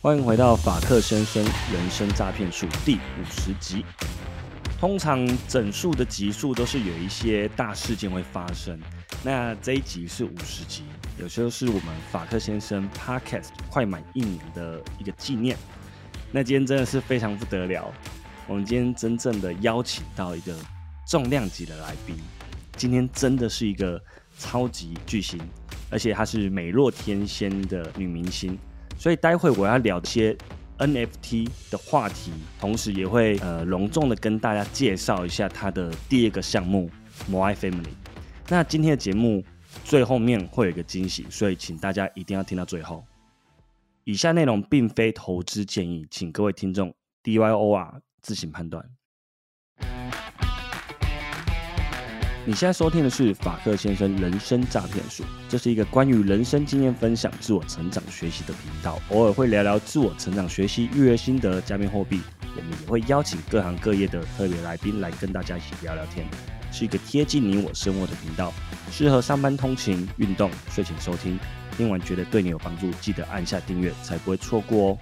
欢迎回到法克先生人生诈骗术第五十集。通常整数的集数都是有一些大事件会发生，那这一集是五十集，有时候是我们法克先生 Podcast 快满一年的一个纪念。那今天真的是非常不得了，我们今天真正的邀请到一个重量级的来宾，今天真的是一个超级巨星，而且她是美若天仙的女明星。所以待会我要聊一些 NFT 的话题，同时也会呃隆重的跟大家介绍一下她的第二个项目 Moi Family。那今天的节目最后面会有一个惊喜，所以请大家一定要听到最后。以下内容并非投资建议，请各位听众 DYOR 自行判断。你现在收听的是法克先生人生诈骗术，这是一个关于人生经验分享、自我成长学习的频道，偶尔会聊聊自我成长学习、育儿心得、加密货币，我们也会邀请各行各业的特别来宾来跟大家一起聊聊天，是一个贴近你我生活的频道，适合上班通勤、运动、睡前收听。听完觉得对你有帮助，记得按下订阅，才不会错过哦。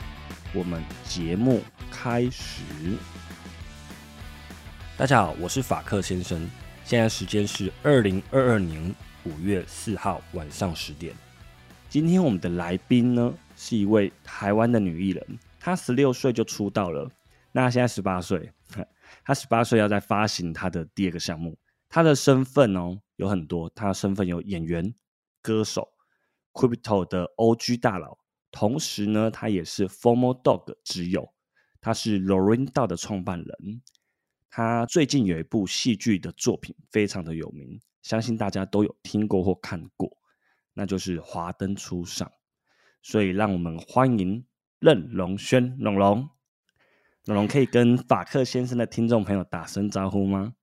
我们节目开始，大家好，我是法克先生。现在时间是二零二二年五月四号晚上十点。今天我们的来宾呢是一位台湾的女艺人，她十六岁就出道了，那现在十八岁，她十八岁要在发行她的第二个项目。她的身份哦有很多，她的身份有演员、歌手、Crypto 的 OG 大佬，同时呢，他也是 Formal Dog 之友，他是 Lorinda 的创办人。他最近有一部戏剧的作品，非常的有名，相信大家都有听过或看过，那就是《华灯初上》。所以，让我们欢迎任龙轩龙龙。龙龙可以跟法克先生的听众朋友打声招呼吗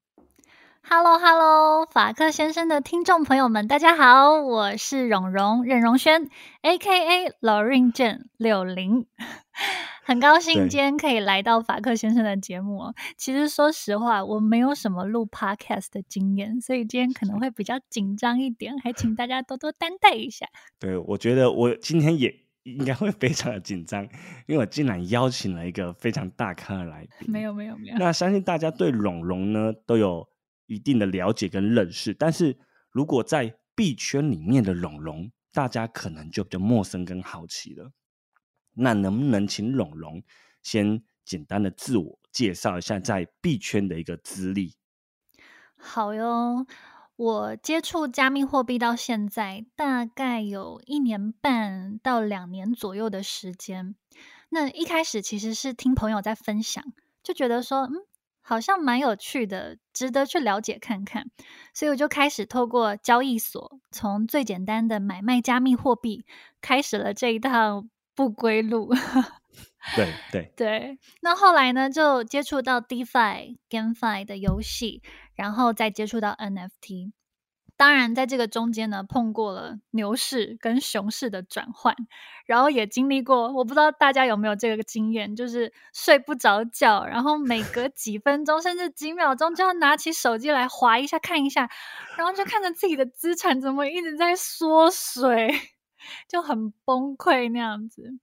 ？Hello，Hello，法克先生的听众朋友们，大家好，我是荣荣任荣轩，A.K.A. Lauren Jane 六零。很高兴今天可以来到法克先生的节目哦。其实说实话，我没有什么录 podcast 的经验，所以今天可能会比较紧张一点，还请大家多多担待一下。对，我觉得我今天也应该会非常的紧张，因为我竟然邀请了一个非常大咖的来宾。没有，没有，没有。那相信大家对龙龙呢都有一定的了解跟认识，但是如果在币圈里面的龙龙，大家可能就比较陌生跟好奇了。那能不能请龙龙先简单的自我介绍一下在币圈的一个资历？好哟，我接触加密货币到现在大概有一年半到两年左右的时间。那一开始其实是听朋友在分享，就觉得说，嗯，好像蛮有趣的，值得去了解看看。所以我就开始透过交易所，从最简单的买卖加密货币，开始了这一趟。不归路，对对 对。那后来呢，就接触到 DeFi、GameFi 的游戏，然后再接触到 NFT。当然，在这个中间呢，碰过了牛市跟熊市的转换，然后也经历过。我不知道大家有没有这个经验，就是睡不着觉，然后每隔几分钟甚至几秒钟就要拿起手机来划一下看一下，然后就看着自己的资产怎么一直在缩水。就很崩溃那样子，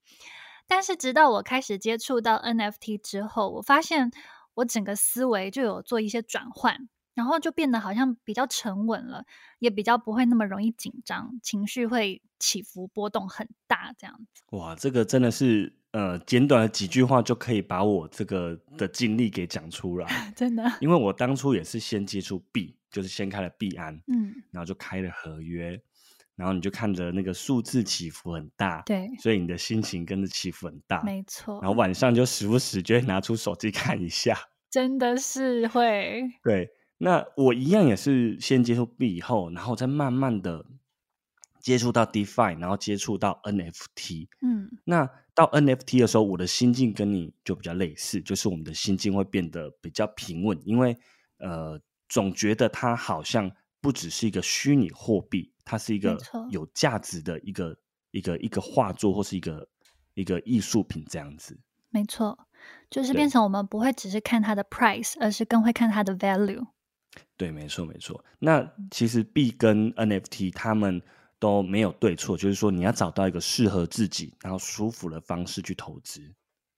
但是直到我开始接触到 NFT 之后，我发现我整个思维就有做一些转换，然后就变得好像比较沉稳了，也比较不会那么容易紧张，情绪会起伏波动很大这样子。哇，这个真的是呃，简短的几句话就可以把我这个的经历给讲出来，真的。因为我当初也是先接触币，就是先开了币安，嗯，然后就开了合约。然后你就看着那个数字起伏很大，对，所以你的心情跟着起伏很大，没错。然后晚上就时不时就会拿出手机看一下，真的是会。对，那我一样也是先接触币以后，然后再慢慢的接触到 DeFi，然后接触到 NFT。嗯，那到 NFT 的时候，我的心境跟你就比较类似，就是我们的心境会变得比较平稳，因为呃，总觉得它好像不只是一个虚拟货币。它是一个有价值的一个一个一个画作，或是一个一个艺术品这样子。没错，就是对变成我们不会只是看它的 price，而是更会看它的 value。对，没错，没错。那其实币跟 NFT 他们都没有对错，就是说你要找到一个适合自己然后舒服的方式去投资。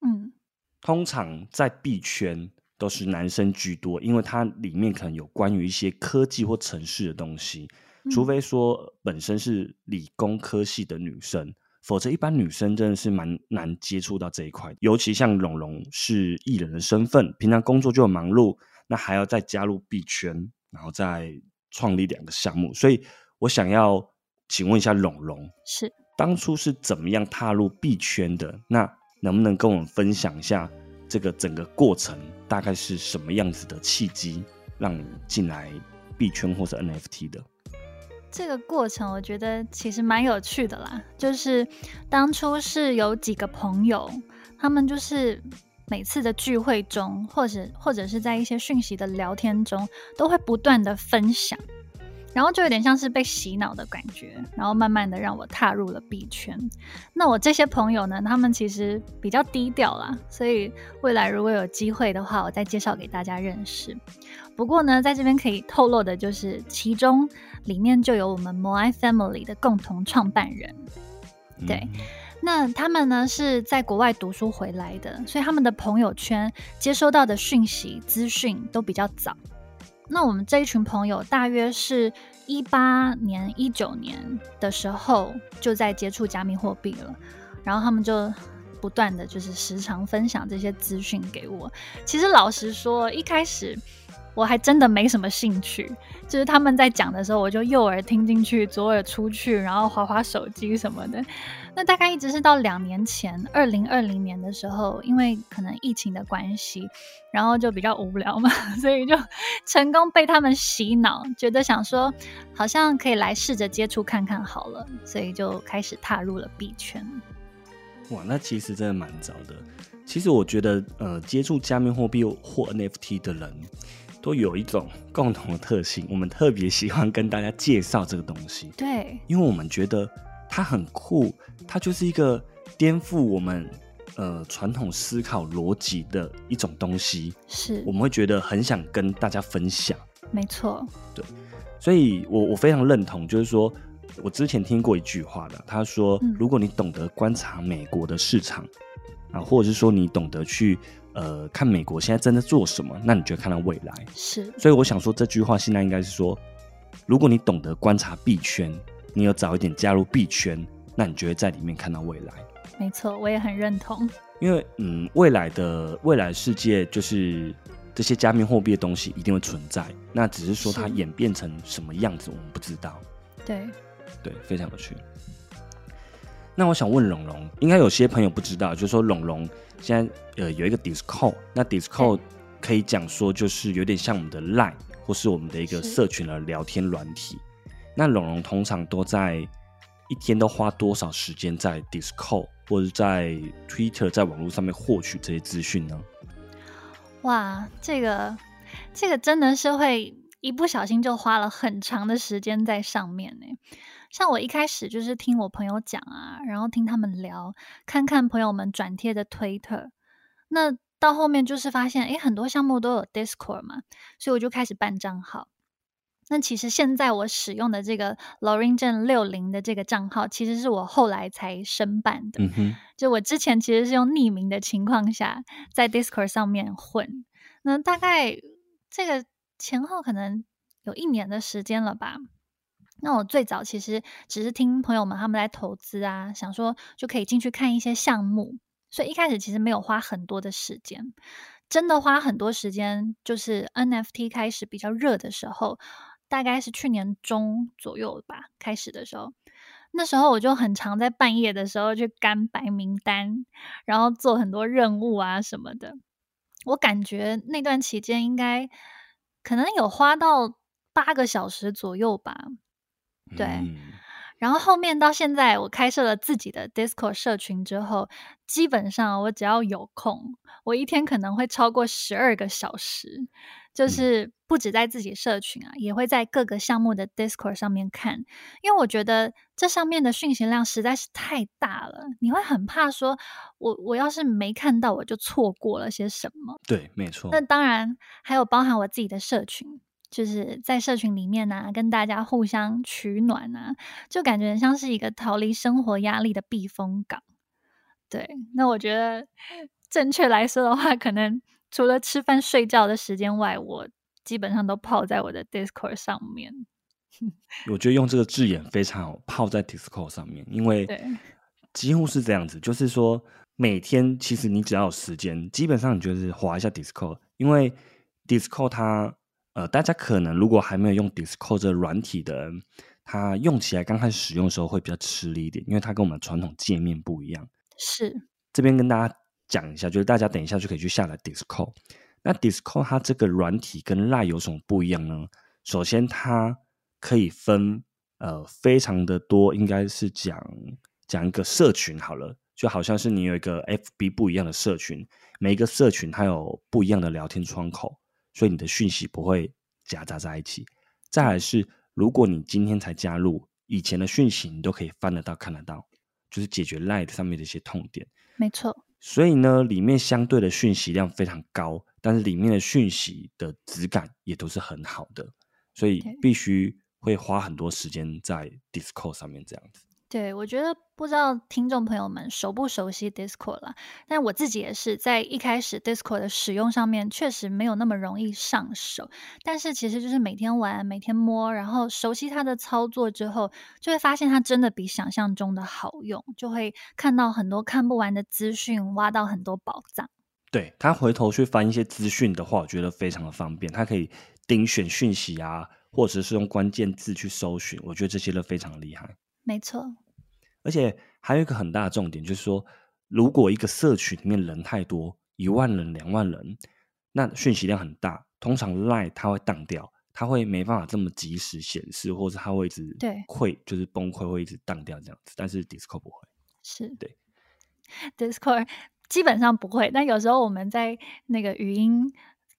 嗯，通常在币圈都是男生居多，因为它里面可能有关于一些科技或城市的东西，除嗯非说本身是理工科系的女生，否则一般女生真的是蛮难接触到这一块。尤其像蓉蓉是艺人的身份，平常工作就很忙碌，那还要再加入币圈，然后再创立两个项目，所以我想要请问一下龙龙，是。当初是怎么样踏入币圈的？那能不能跟我们分享一下这个整个过程，大概是什么样子的契机，让你进来币圈或者 NFT 的？这个过程我觉得其实蛮有趣的啦，就是当初是有几个朋友，他们就是每次的聚会中，或者或者是在一些讯息的聊天中，都会不断的分享，然后就有点像是被洗脑的感觉，然后慢慢的让我踏入了币圈。那我这些朋友呢，他们其实比较低调啦，所以未来如果有机会的话，我再介绍给大家认识。不过呢，在这边可以透露的就是，其中里面就有我们 Moi Family 的共同创办人。对那他们呢是在国外读书回来的，所以他们的朋友圈接收到的讯息资讯都比较早。那我们这一群朋友大约是一八年、一九年的时候就在接触加密货币了，然后他们就不断的就是时常分享这些资讯给我。其实老实说，一开始我还真的没什么兴趣，就是他们在讲的时候，我就右耳听进去，左耳出去，然后划划手机什么的。那大概一直是到两年前，二零二零年的时候，因为可能疫情的关系，然后就比较无聊嘛，所以就成功被他们洗脑，觉得想说好像可以来试着接触看看好了，所以就开始踏入了币圈。哇，那其实真的蛮早的。其实我觉得，呃，接触加密货币或 NFT 的人，都有一种共同的特性，我们特别喜欢跟大家介绍这个东西，对，因为我们觉得它很酷，它就是一个颠覆我们呃传统思考逻辑的一种东西，是。我们会觉得很想跟大家分享。没错，对。所以我我非常认同，就是说我之前听过一句话的，他说嗯，如果你懂得观察美国的市场啊，或者是说你懂得去呃看美国现在正在做什么，那你就会看到未来。是所以我想说这句话现在应该是说，如果你懂得观察币圈，你有早一点加入币圈，那你就会在里面看到未来。没错，我也很认同。因为嗯，未来的未来世界就是这些加密货币的东西一定会存在，那只是说它演变成什么样子，我们不知道。对，对，非常有趣。那我想问龙龙，应该有些朋友不知道，就是说蓉蓉现在呃有一个 Discord，那 Discord 可以讲说就是有点像我们的 Line 或是我们的一个社群的聊天软体。那龙龙通常都在一天都花多少时间在 Discord 或者在 Twitter 在网络上面获取这些资讯呢？哇，这个这个真的是会一不小心就花了很长的时间在上面呢。像我一开始就是听我朋友讲啊，然后听他们聊，看看朋友们转贴的推特，那到后面就是发现，诶，很多项目都有 Discord 嘛，所以我就开始办账号。那其实现在我使用的这个 Loringen 六零的这个账号，其实是我后来才申办的。嗯哼，就我之前其实是用匿名的情况下在 Discord 上面混，那大概这个前后可能有一年的时间了吧。那我最早其实只是听朋友们他们在投资啊，想说就可以进去看一些项目，所以一开始其实没有花很多的时间。真的花很多时间，就是 NFT 开始比较热的时候，大概是去年中左右吧，开始的时候。那时候我就很常在半夜的时候去干白名单，然后做很多任务啊什么的。我感觉那段期间应该可能有花到八个小时左右吧。对嗯然后后面到现在，我开设了自己的 Discord 社群之后，基本上我只要有空，我一天可能会超过十二个小时就是不止在自己社群啊，也会在各个项目的 Discord 上面看，因为我觉得这上面的讯息量实在是太大了，你会很怕说，我我要是没看到，我就错过了些什么。对，没错。那当然还有包含我自己的社群，就是在社群里面呢，跟大家互相取暖啊，就感觉像是一个逃离生活压力的避风港。对，那我觉得正确来说的话，可能。除了吃饭睡觉的时间外，我基本上都泡在我的 Discord 上面。我觉得用这个字眼非常好，泡在 Discord 上面，因为几乎是这样子，就是说每天其实你只要有时间，基本上你就是划一下 Discord，因为 Discord 它呃，大家可能如果还没有用 Discord 这软体的人，它用起来刚开始使用的时候会比较吃力一点，因为它跟我们传统界面不一样。是这边跟大家。讲一下，就是大家等一下就可以去下载 Discord。那 Discord 它这个软体跟 Line 有什么不一样呢？首先，它可以分呃非常的多，应该是讲讲一个社群好了，就好像是你有一个 FB 不一样的社群，每一个社群它有不一样的聊天窗口，所以你的讯息不会夹杂在一起。再来是，如果你今天才加入，以前的讯息你都可以翻得到看得到，就是解决 Line 上面的一些痛点。没错。所以呢，里面相对的讯息量非常高，但是里面的讯息的质感也都是很好的，所以必须会花很多时间在 Discord 上面这样子。对，我觉得不知道听众朋友们熟不熟悉 Discord 了，但我自己也是在一开始 Discord 的使用上面确实没有那么容易上手，但是其实就是每天玩、每天摸，然后熟悉它的操作之后，就会发现它真的比想象中的好用，就会看到很多看不完的资讯，挖到很多宝藏。对他回头去翻一些资讯的话，我觉得非常的方便，他可以盯选讯息啊，或者是用关键字去搜寻，我觉得这些都非常厉害。没错。而且还有一个很大的重点，就是说，如果一个社群里面人太多，一万人、两万人，那讯息量很大，通常 Line 它会荡掉，它会没办法这么及时显示，或者它会一直对会就是崩溃，会一直荡掉这样子。但是 Discord 不会，是对 Discord 基本上不会，但有时候我们在那个语音。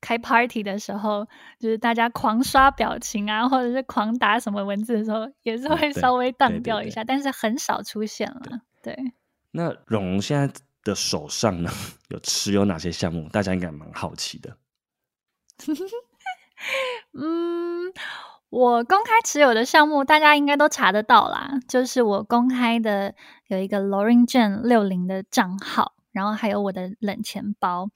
开 party 的时候，就是大家狂刷表情啊，或者是狂打什么文字的时候，也是会稍微荡掉一下，但是很少出现了。对。那蓉蓉现在的手上呢，有持有哪些项目？大家应该蛮好奇的。嗯，我公开持有的项目，大家应该都查得到啦。就是我公开的有一个 Lorin Jane 六零的账号。然后还有我的冷钱包，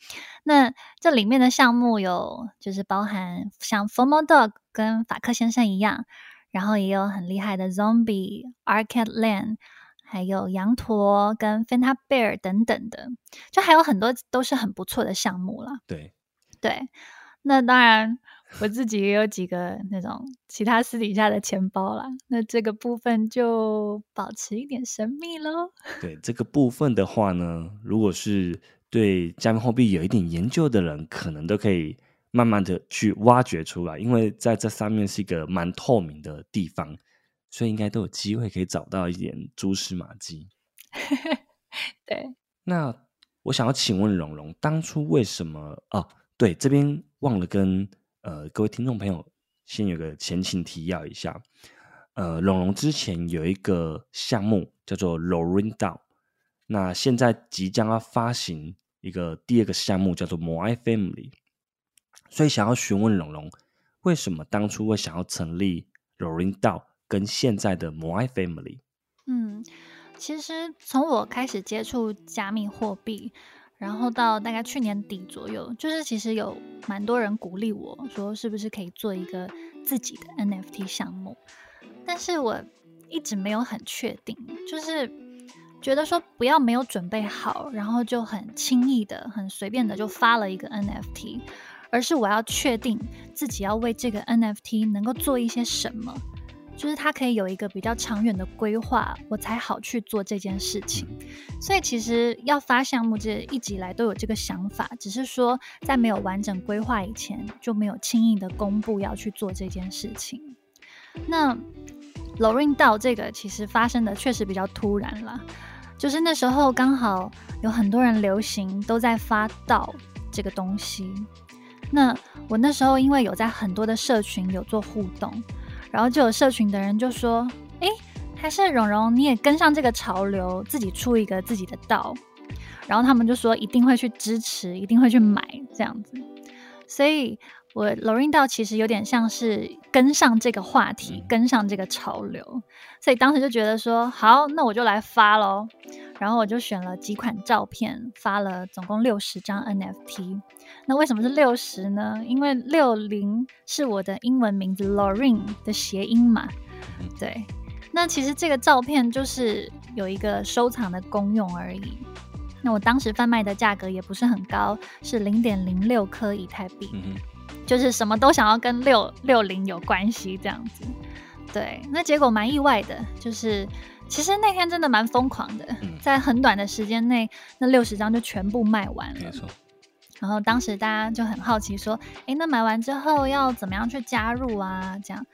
那这里面的项目有就是包含像 Formal Dog 跟法克先生一样，然后也有很厉害的 Zombie、Arcade Land，还有羊驼跟 Fanta Bear 等等的，就还有很多都是很不错的项目了。对，对，那当然。我自己也有几个那种其他私底下的钱包啦，那这个部分就保持一点神秘喽。对这个部分的话呢，如果是对加密货币有一点研究的人，可能都可以慢慢的去挖掘出来，因为在这上面是一个蛮透明的地方，所以应该都有机会可以找到一点蛛丝马迹。对，那我想要请问蓉蓉，当初为什么？哦，对，这边忘了跟。呃，各位听众朋友，先有个前情提要一下。呃，龙龙之前有一个项目叫做 Lorin DAO，那现在即将要发行一个第二个项目叫做 Moai Family，所以想要询问龙龙，为什么当初会想要成立 Lorin DAO 跟现在的 Moai Family？嗯，其实从我开始接触加密货币。然后到大概去年底左右，就是其实有蛮多人鼓励我说，是不是可以做一个自己的 NFT 项目？但是我一直没有很确定，就是觉得说不要没有准备好，然后就很轻易的、很随便的就发了一个 NFT，而是我要确定自己要为这个 NFT 能够做一些什么。就是他可以有一个比较长远的规划，我才好去做这件事情。所以其实要发项目，这一直以来都有这个想法，只是说在没有完整规划以前，就没有轻易的公布要去做这件事情。那 Lorin 到这个其实发生的确实比较突然了，就是那时候刚好有很多人流行都在发到这个东西。那我那时候因为有在很多的社群有做互动，然后就有社群的人就说：“哎，还是蓉蓉你也跟上这个潮流，自己出一个自己的道。”然后他们就说一定会去支持，一定会去买这样子。所以我 Lorin 道其实有点像是跟上这个话题，跟上这个潮流。所以当时就觉得说，好，那我就来发喽。然后我就选了几款照片，发了总共六十张 NFT。那为什么是六十呢？因为六零是我的英文名字 Lorin 的谐音嘛。对，那其实这个照片就是有一个收藏的功用而已。那我当时贩卖的价格也不是很高，是零点零六颗以太币，就是什么都想要跟六六零有关系这样子。对，那结果蛮意外的，就是其实那天真的蛮疯狂的，在很短的时间内，那六十张就全部卖完了。没错。然后当时大家就很好奇说：“哎，那买完之后要怎么样去加入啊？”这样。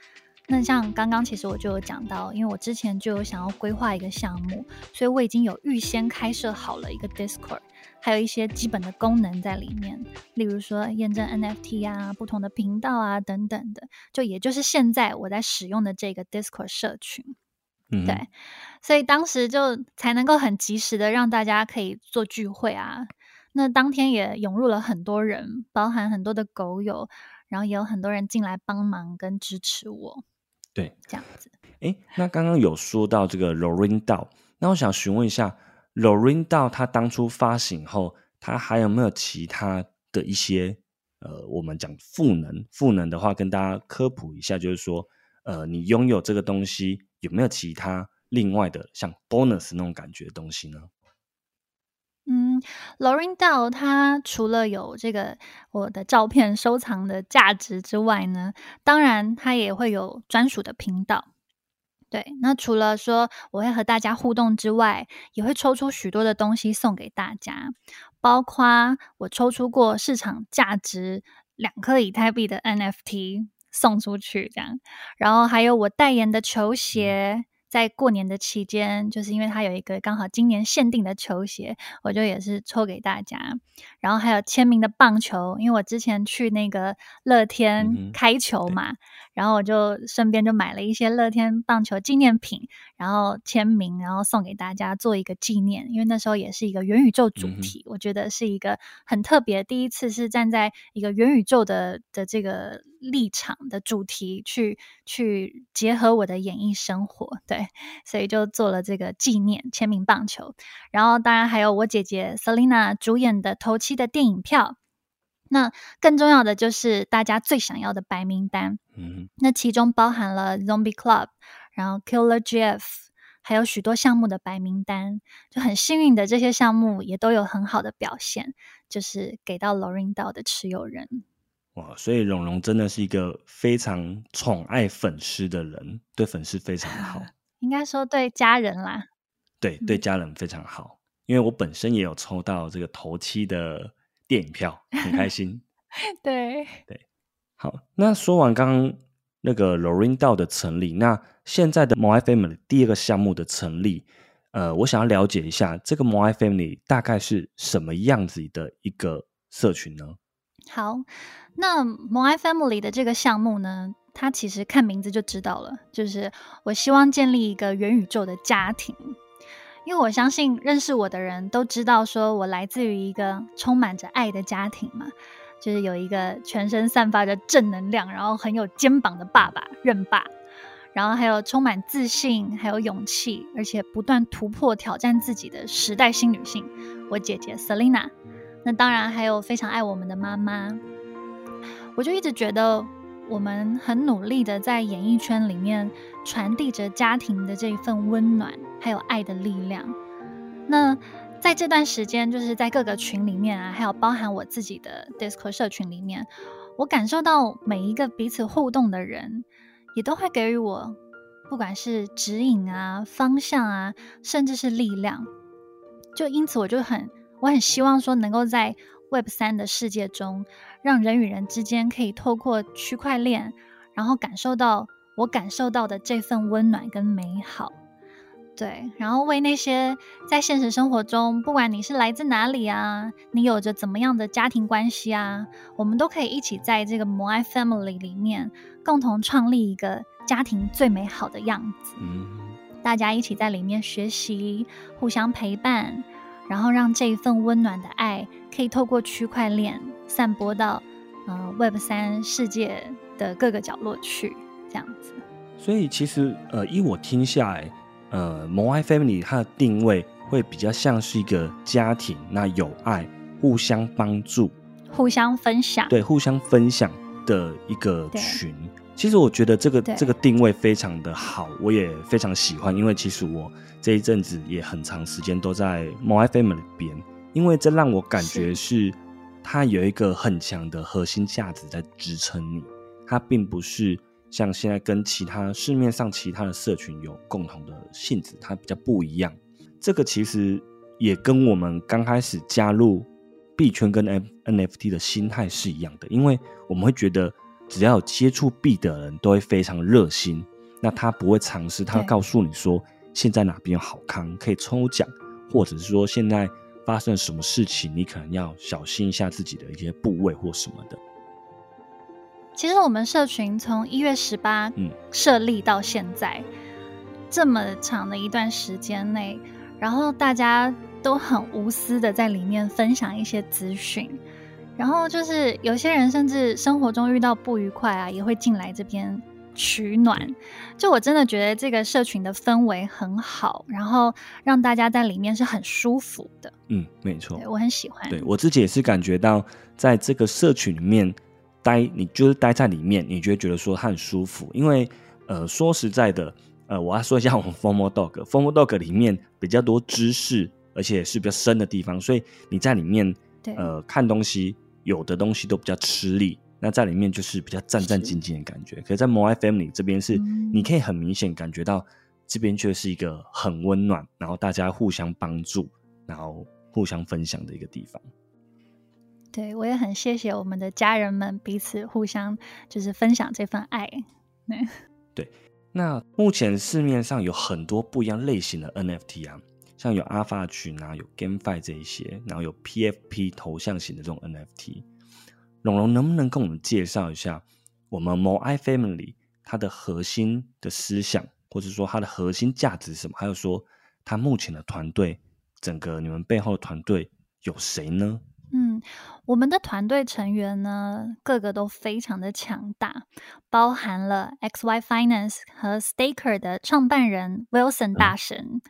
那像刚刚其实我就有讲到，因为我之前就有想要规划一个项目，所以我已经有预先开设好了一个 Discord，还有一些基本的功能在里面，例如说验证 NFT 啊、不同的频道啊等等的，就也就是现在我在使用的这个 Discord 社群，对，所以当时就才能够很及时的让大家可以做聚会啊。那当天也涌入了很多人，包含很多的狗友，然后也有很多人进来帮忙跟支持我。对，这样子。哎，那刚刚有说到这个 Lorin 道，那我想询问一下，Lorin 道它当初发行后，它还有没有其他的一些呃，我们讲赋能，赋能的话跟大家科普一下，就是说，呃，你拥有这个东西有没有其他另外的像 bonus 那种感觉的东西呢？嗯，Lorin Dao 它除了有这个我的照片收藏的价值之外呢，当然它也会有专属的频道。对，那除了说我会和大家互动之外，也会抽出许多的东西送给大家，包括我抽出过市场价值两颗以太币的 NFT 送出去，这样，然后还有我代言的球鞋。在过年的期间，就是因为它有一个刚好今年限定的球鞋，我就也是抽给大家。然后还有签名的棒球，因为我之前去那个乐天开球嘛，然后我就顺便就买了一些乐天棒球纪念品，然后签名，然后送给大家做一个纪念。因为那时候也是一个元宇宙主题，我觉得是一个很特别，第一次是站在一个元宇宙的的这个立场的主题去去结合我的演艺生活，对。所以就做了这个纪念签名棒球，然后当然还有我姐姐 Selina 主演的头七的电影票。那更重要的就是大家最想要的白名单，嗯，那其中包含了 Zombie Club，然后 Killer Jeff，还有许多项目的白名单。就很幸运的这些项目也都有很好的表现，就是给到 Lorin 岛的持有人。哇，所以蓉蓉真的是一个非常宠爱粉丝的人，对粉丝非常好。应该说对家人啦，对对家人非常好，因为我本身也有抽到这个头七的电影票，很开心。对对，好，那说完刚刚那个 Lorin 道的成立，那现在的 Moai Family 第二个项目的成立，呃，我想要了解一下这个 Moai Family 大概是什么样子的一个社群呢？好，那 Moi Family 的这个项目呢？它其实看名字就知道了，就是我希望建立一个元宇宙的家庭，因为我相信认识我的人都知道，说我来自于一个充满着爱的家庭嘛，就是有一个全身散发着正能量，然后很有肩膀的爸爸任爸，然后还有充满自信、还有勇气，而且不断突破挑战自己的时代新女性，我姐姐 Selina，那当然还有非常爱我们的妈妈，我就一直觉得。我们很努力的在演艺圈里面传递着家庭的这一份温暖，还有爱的力量。那在这段时间，就是在各个群里面啊，还有包含我自己的 Disco 社群里面，我感受到每一个彼此互动的人，也都会给予我，不管是指引啊、方向啊，甚至是力量。就因此，我就很，我很希望说，能够在 Web 三的世界中。让人与人之间可以透过区块链，然后感受到我感受到的这份温暖跟美好。对，然后为那些在现实生活中，不管你是来自哪里啊，你有着怎么样的家庭关系啊，我们都可以一起在这个摩爱 Family 里面，共同创立一个家庭最美好的样子。嗯，大家一起在里面学习，互相陪伴，然后让这一份温暖的爱，可以透过区块链散播到呃 Web 三世界的各个角落去，这样子。所以其实呃，依我听下来。呃，摩爱 family 它的定位会比较像是一个家庭，那有爱、互相帮助、互相分享，对，互相分享的一个群。其实我觉得这个这个定位非常的好，我也非常喜欢，因为其实我这一阵子也很长时间都在摩爱 family 边，因为这让我感觉是它有一个很强的核心价值在支撑你，它并不是。像现在跟其他市面上其他的社群有共同的性质，它比较不一样。这个其实也跟我们刚开始加入币圈跟 N NFT 的心态是一样的，因为我们会觉得只要有接触币的人都会非常热心，那他不会尝试，他告诉你说现在哪边好康可以抽奖，或者是说现在发生了什么事情，你可能要小心一下自己的一些部位或什么的。其实我们社群从一月十八设立到现在这么长的一段时间内，然后大家都很无私的在里面分享一些资讯，然后就是有些人甚至生活中遇到不愉快啊，也会进来这边取暖。就我真的觉得这个社群的氛围很好，然后让大家在里面是很舒服的。嗯，没错，我很喜欢。对我自己也是感觉到在这个社群里面。待你就是待在里面，你就会觉得说它很舒服。因为呃，说实在的，呃，我要说一下我们 Formal Dog，Formal Dog 里面比较多知识，而且是比较深的地方，所以你在里面呃看东西，有的东西都比较吃力。那在里面就是比较战战兢兢的感觉。可是，在 More Family 这边是，你可以很明显感觉到这边却是一个很温暖，然后大家互相帮助，然后互相分享的一个地方。对，我也很谢谢我们的家人们彼此互相就是分享这份爱。对，那目前市面上有很多不一样类型的 NFT 啊，像有 Alpha 群啊，有 GameFi 这一些，然后有 PFP 头像型的这种 NFT。龙龙能不能跟我们介绍一下我们 Moai Family 它的核心的思想，或者说它的核心价值是什么？还有说它目前的团队，整个你们背后的团队有谁呢？嗯，我们的团队成员呢，个个都非常的强大，包含了 XY Finance 和 Staker 的创办人 Wilson 大神，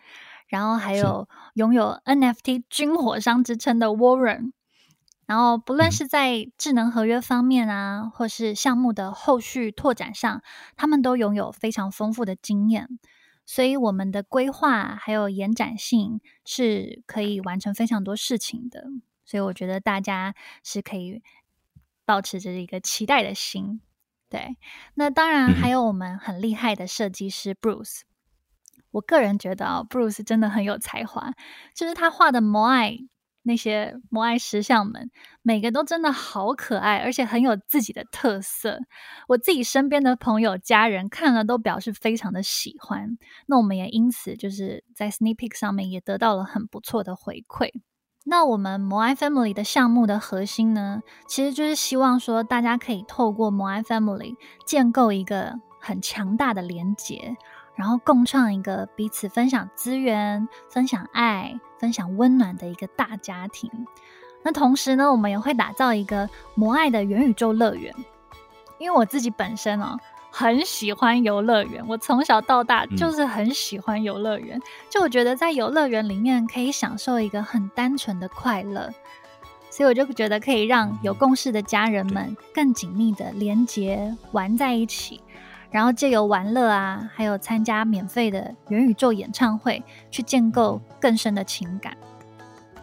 然后还有拥有 NFT 军火商之称的 Warren，然后不论是在智能合约方面啊，或是项目的后续拓展上，他们都拥有非常丰富的经验，所以我们的规划还有延展性是可以完成非常多事情的。所以我觉得大家是可以保持着一个期待的心，对。那当然还有我们很厉害的设计师 Bruce，我个人觉得啊，Bruce 真的很有才华，就是他画的摩艾那些摩爱石像们，每个都真的好可爱，而且很有自己的特色。我自己身边的朋友家人看了都表示非常的喜欢，那我们也因此就是在 Sneak 上面也得到了很不错的回馈。那我们摩艾 Family 的项目的核心呢，其实就是希望说，大家可以透过摩艾 Family 建构一个很强大的连结，然后共创一个彼此分享资源、分享爱、分享温暖的一个大家庭。那同时呢，我们也会打造一个摩爱的元宇宙乐园，因为我自己本身哦。很喜欢游乐园，我从小到大就是很喜欢游乐园。就我觉得在游乐园里面可以享受一个很单纯的快乐，所以我就觉得可以让有共识的家人们更紧密的连接玩在一起，然后借由玩乐啊，还有参加免费的元宇宙演唱会，去建构更深的情感。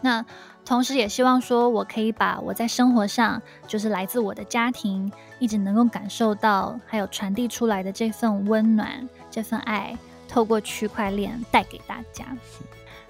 那。同时，也希望说，我可以把我在生活上，就是来自我的家庭，一直能够感受到，还有传递出来的这份温暖、这份爱，透过区块链带给大家。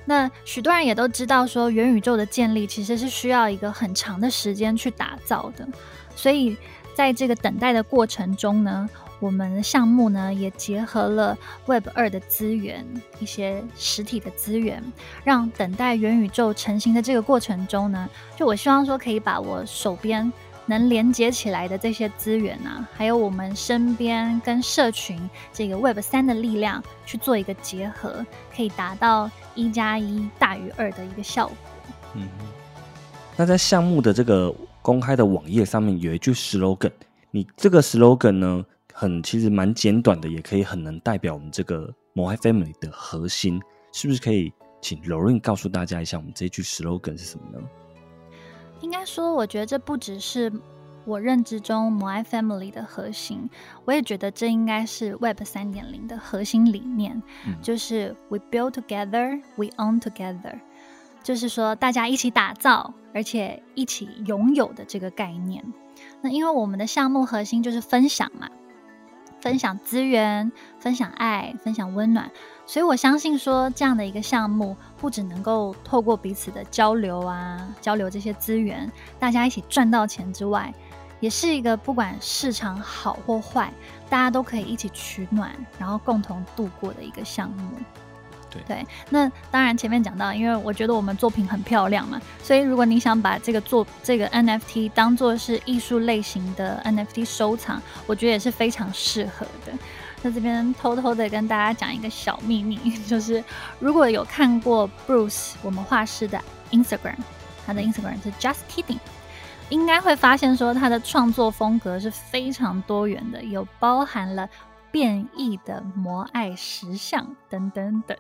那许多人也都知道，说元宇宙的建立其实是需要一个很长的时间去打造的，所以在这个等待的过程中呢，我们的项目呢也结合了 Web 二的资源，一些实体的资源，让等待元宇宙成型的这个过程中呢，就我希望说可以把我手边能连接起来的这些资源啊，还有我们身边跟社群这个 Web 三的力量去做一个结合，可以达到一加一大于二的一个效果。嗯，那在项目的这个公开的网页上面有一句 slogan，你这个 slogan 呢？很其实蛮简短的，也可以很能代表我们这个 Moai Family 的核心，是不是可以请 Lorraine 告诉大家一下，我们这句 slogan 是什么呢？应该说，我觉得这不只是我认知中 Moai Family 的核心，我也觉得这应该是 Web 三点零的核心理念，就是 We build together, we own together，就是说大家一起打造，而且一起拥有的这个概念。那因为我们的项目核心就是分享嘛。分享资源，分享爱，分享温暖，所以我相信说这样的一个项目，不只能够透过彼此的交流啊，交流这些资源，大家一起赚到钱之外，也是一个不管市场好或坏，大家都可以一起取暖，然后共同度过的一个项目。对，那当然前面讲到，因为我觉得我们作品很漂亮嘛，所以如果你想把这个作这个 NFT 当做是艺术类型的 NFT 收藏，我觉得也是非常适合的。那这边偷偷的跟大家讲一个小秘密，就是如果有看过 Bruce 我们画师的 Instagram，他的 Instagram 是 Just Kidding，应该会发现说他的创作风格是非常多元的，有包含了变异的魔爱石像等等等。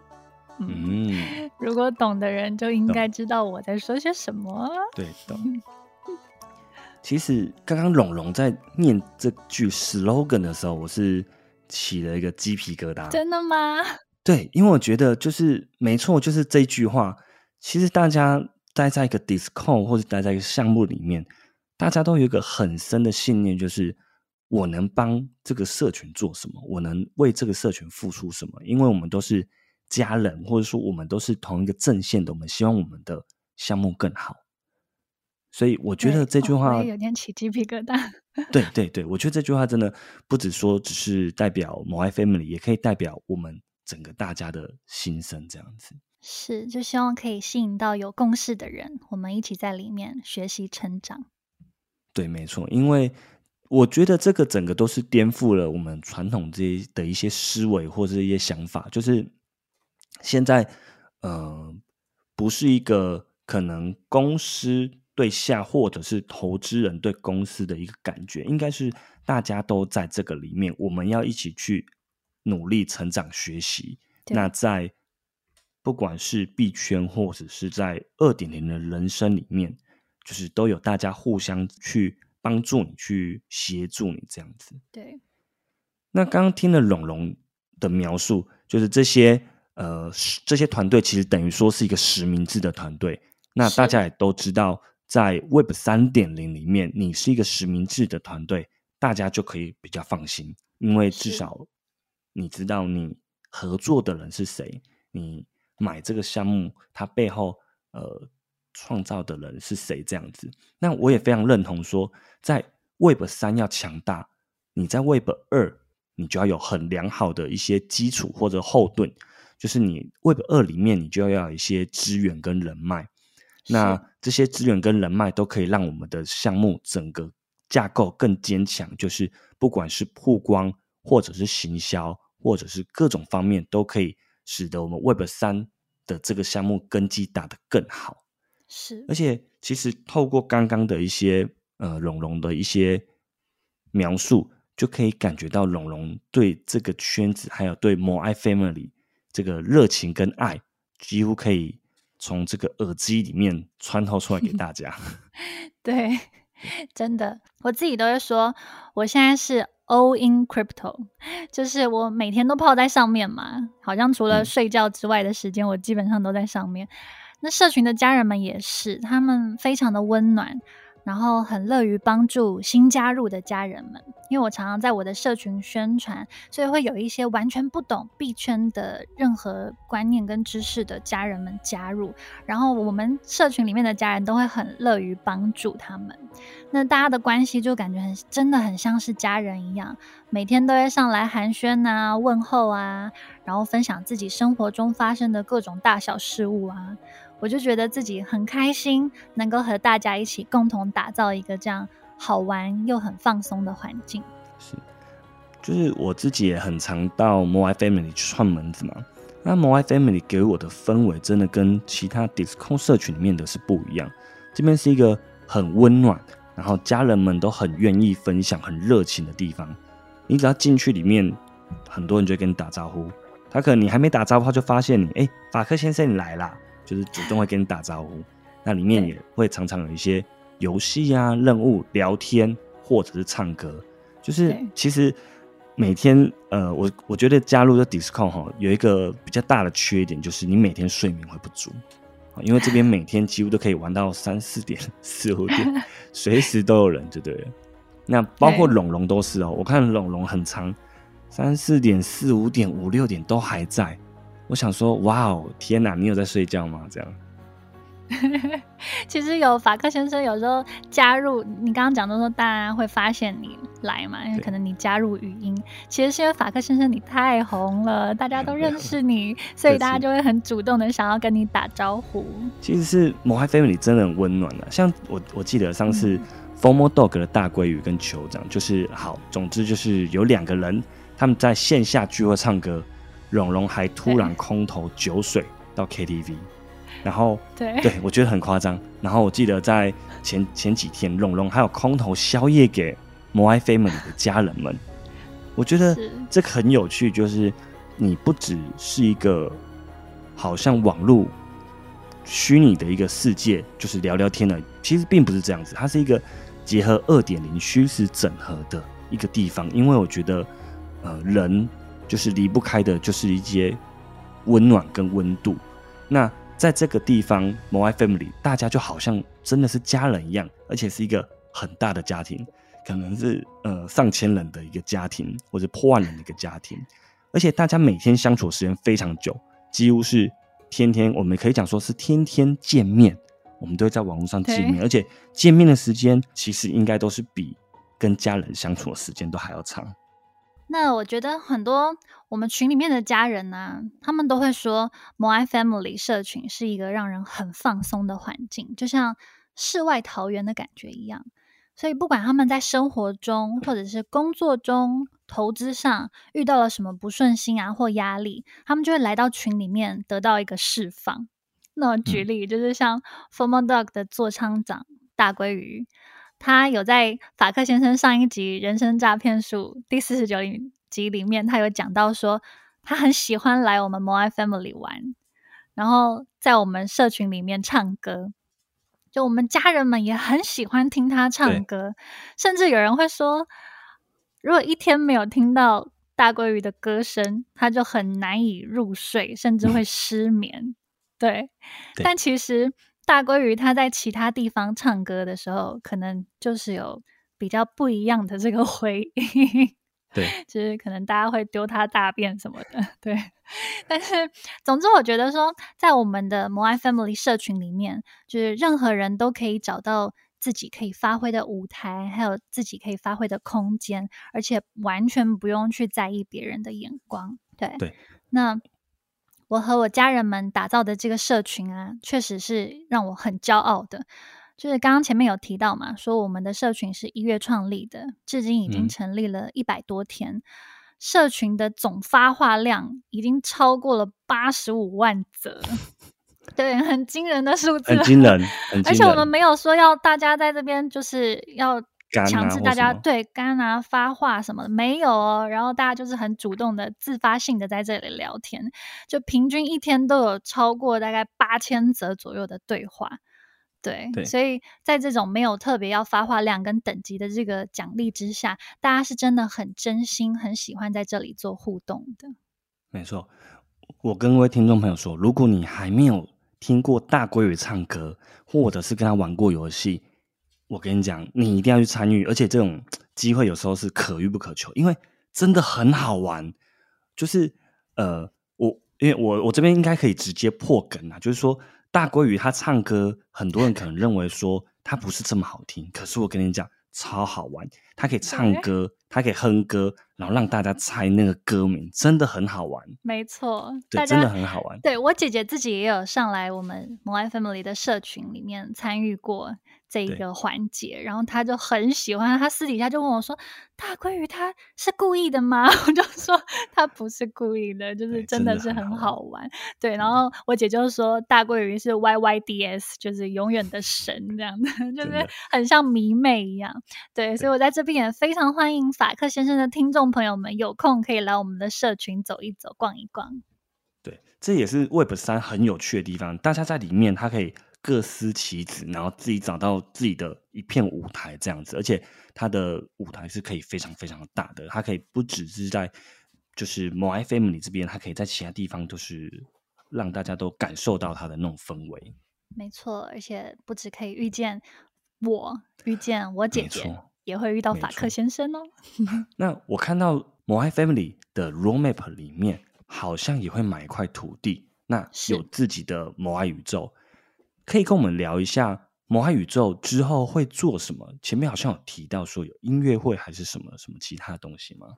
嗯，如果懂的人就应该知道我在说些什么。对，懂。其实刚刚龙龙在念这句 slogan 的时候，我是起了一个鸡皮疙瘩。真的吗？对，因为我觉得就是没错，就是这句话。其实大家待在一个 Discord 或者待在一个项目里面，大家都有一个很深的信念，就是我能帮这个社群做什么，我能为这个社群付出什么，因为我们都是。家人，或者说我们都是同一个阵线的，我们希望我们的项目更好。所以我觉得这句话有点起鸡皮疙瘩。对对对，我觉得这句话真的不只说只是代表某爱 family，也可以代表我们整个大家的心声，这样子。是，就希望可以吸引到有共识的人，我们一起在里面学习成长。对，没错，因为我觉得这个整个都是颠覆了我们传统这些的一些思维或者一些想法，就是。现在，呃，不是一个可能公司对下，或者是投资人对公司的一个感觉，应该是大家都在这个里面，我们要一起去努力成长学习。那在不管是币圈，或者是在二点零的人生里面，就是都有大家互相去帮助你，去协助你这样子。对。那刚刚听了龙龙的描述，就是这些。呃，这些团队其实等于说是一个实名制的团队。那大家也都知道，在 Web 三点零里面，你是一个实名制的团队，大家就可以比较放心，因为至少你知道你合作的人是谁，你买这个项目它背后呃创造的人是谁这样子。那我也非常认同说，在 Web 三要强大，你在 Web 二你就要有很良好的一些基础或者后盾。就是你 Web 二里面，你就要有一些资源跟人脉，那这些资源跟人脉都可以让我们的项目整个架构更坚强。就是不管是曝光，或者是行销，或者是各种方面，都可以使得我们 Web 三的这个项目根基打得更好。是，而且其实透过刚刚的一些呃龙龙的一些描述，就可以感觉到龙龙对这个圈子，还有对 More Family。这个热情跟爱几乎可以从这个耳机里面穿透出来给 大家。对，真的，我自己都会说，我现在是 all in crypto，就是我每天都泡在上面嘛，好像除了睡觉之外的时间，我基本上都在上面。那社群的家人们也是，他们非常的温暖，然后很乐于帮助新加入的家人们，因为我常常在我的社群宣传，所以会有一些完全不懂币圈的任何观念跟知识的家人们加入，然后我们社群里面的家人都会很乐于帮助他们，那大家的关系就感觉很真的很像是家人一样，每天都会上来寒暄啊、问候啊，然后分享自己生活中发生的各种大小事物啊。我就觉得自己很开心，能够和大家一起共同打造一个这样好玩又很放松的环境。是，就是我自己也很常到 Moi Family 去串门子嘛。那 Moi Family 给我的氛围真的跟其他 Discord 社群里面的是不一样。这边是一个很温暖，然后家人们都很愿意分享、很热情的地方。你只要进去里面，很多人就会跟你打招呼。他可能你还没打招呼，他就发现你，哎，法克先生你来啦。就是主动会跟你打招呼，那里面也会常常有一些游戏啊、任务、聊天或者是唱歌。就是其实每天，呃，我我觉得加入这 Discord 哈，有一个比较大的缺点，就是你每天睡眠会不足因为这边每天几乎都可以玩到三四点、四五点，随时都有人，对不对？那包括龙龙都是哦，我看龙龙很长，三四点、四五点、五六点都还在。我想说，哇哦，天哪！你有在睡觉吗？这样，其实有法克先生有时候加入，你刚刚讲的说，大家会发现你来嘛，因为可能你加入语音。其实是因为法克先生你太红了，大家都认识你，所以大家就会很主动的想要跟你打招呼。其实是魔海 family 真的很温暖的，像我我记得上次 Formal Dog 的大鲑鱼跟酋长，就是好，总之就是有两个人他们在线下聚会唱歌。蓉蓉还突然空投酒水到 KTV，然后对对我觉得很夸张。然后我记得在前前几天，蓉蓉还有空投宵夜给摩爱 family 的家人们。我觉得这很有趣，就是你不只是一个好像网络虚拟的一个世界，就是聊聊天的，其实并不是这样子。它是一个结合二点零虚实整合的一个地方，因为我觉得呃人。就是离不开的，就是一些温暖跟温度。那在这个地方，Moai Family，大家就好像真的是家人一样，而且是一个很大的家庭，可能是呃上千人的一个家庭，或者破万人的一个家庭。而且大家每天相处时间非常久，几乎是天天，我们可以讲说是天天见面，我们都会在网络上见面，而且见面的时间其实应该都是比跟家人相处的时间都还要长。那我觉得很多我们群里面的家人呢，他们都会说摩爱 Family 社群是一个让人很放松的环境，就像世外桃源的感觉一样。所以不管他们在生活中或者是工作中、投资上遇到了什么不顺心啊或压力，他们就会来到群里面得到一个释放。那我举例就是像 Formal Dog 的座仓长大鲑鱼。他有在法克先生上一集《人生诈骗术》第四十九集里面，他有讲到说，他很喜欢来我们摩爱 Family 玩，然后在我们社群里面唱歌，就我们家人们也很喜欢听他唱歌，甚至有人会说，如果一天没有听到大鲑鱼的歌声，他就很难以入睡，甚至会失眠。对，但其实。大鲑鱼他在其他地方唱歌的时候，可能就是有比较不一样的这个回应，对，就是可能大家会丢他大便什么的，对。但是，总之，我觉得说，在我们的摩爱 Family 社群里面，就是任何人都可以找到自己可以发挥的舞台，还有自己可以发挥的空间，而且完全不用去在意别人的眼光，对。对。那。我和我家人们打造的这个社群啊，确实是让我很骄傲的。就是刚刚前面有提到嘛，说我们的社群是一月创立的，至今已经成立了一百多天，社群的总发话量已经超过了八十五万则，对，很惊人的数字，很惊人，而且我们没有说要大家在这边就是要。强制大家对干啊发话什么的没有哦，然后大家就是很主动的自发性的在这里聊天，就平均一天都有超过大概八千则左右的对话，对，所以在这种没有特别要发话量跟等级的这个奖励之下，大家是真的很真心很喜欢在这里做互动的。没错，我跟各位听众朋友说，如果你还没有听过大龟鱼唱歌，或者是跟他玩过游戏。我跟你讲，你一定要去参与，而且这种机会有时候是可遇不可求，因为真的很好玩。就是呃，我因为我我这边应该可以直接破梗啊，就是说大鲑鱼他唱歌，很多人可能认为说他不是这么好听，可是我跟你讲。超好玩，他可以唱歌，他可以哼歌，然后让大家猜那个歌名，真的很好玩。没错，对，真的很好玩。对我姐姐自己也有上来我们萌爱 family 的社群里面参与过。这一个环节，然后她就很喜欢，她私底下就问我说：“大鲑鱼他是故意的吗？” 我就说他不是故意的，就是真的是很好玩。对，然后我姐就说大鲑鱼是 Y Y D S，就是永远的神这样的，就是很像迷妹一样。对，所以我在这边也非常欢迎法克先生的听众朋友们，有空可以来我们的社群走一走、逛一逛。对，这也是 Web 三很有趣的地方，大家在里面他可以。各司其职，然后自己找到自己的一片舞台这样子，而且它的舞台是可以非常非常大的，它可以不只是在就是某 FM 这边，它可以在其他地方都是让大家都感受到它的那种氛围。没错，而且不止可以遇见我，遇见我姐姐，也会遇到法克先生哦。那我看到某 Family 的 Roadmap 里面，好像也会买一块土地，那有自己的摩爱宇宙。可以跟我们聊一下摩爱宇宙之后会做什么？前面好像有提到说有音乐会还是什么什么其他的东西吗？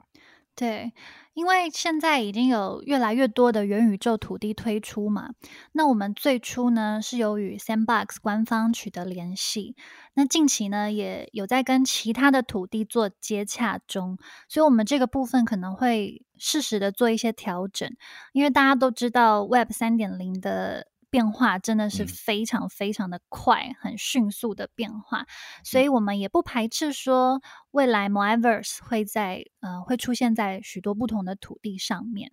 对，因为现在已经有越来越多的元宇宙土地推出嘛。那我们最初呢是有与 Sandbox 官方取得联系，那近期呢也有在跟其他的土地做接洽中，所以我们这个部分可能会适时的做一些调整，因为大家都知道 Web 三点零的。变化真的是非常非常的快，很迅速的变化，所以我们也不排斥说未来 Moiverse 会在呃会出现在许多不同的土地上面。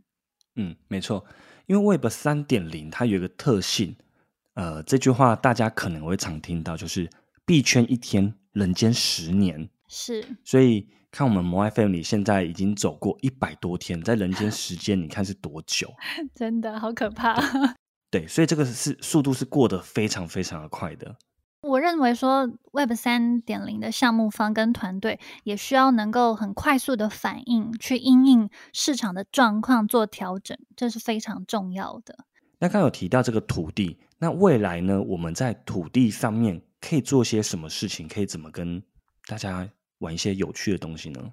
嗯，没错，因为 Web 三点零它有一个特性，呃，这句话大家可能会常听到，就是币圈一天，人间十年。是，所以看我们 m o i Family 现在已经走过一百多天，在人间 时间，你看是多久？真的好可怕。对，所以这个是速度是过得非常非常的快的。我认为说 Web 三点零的项目方跟团队也需要能够很快速的反应，去因应市场的状况做调整，这是非常重要的。那刚有提到这个土地，那未来呢，我们在土地上面可以做些什么事情？可以怎么跟大家玩一些有趣的东西呢？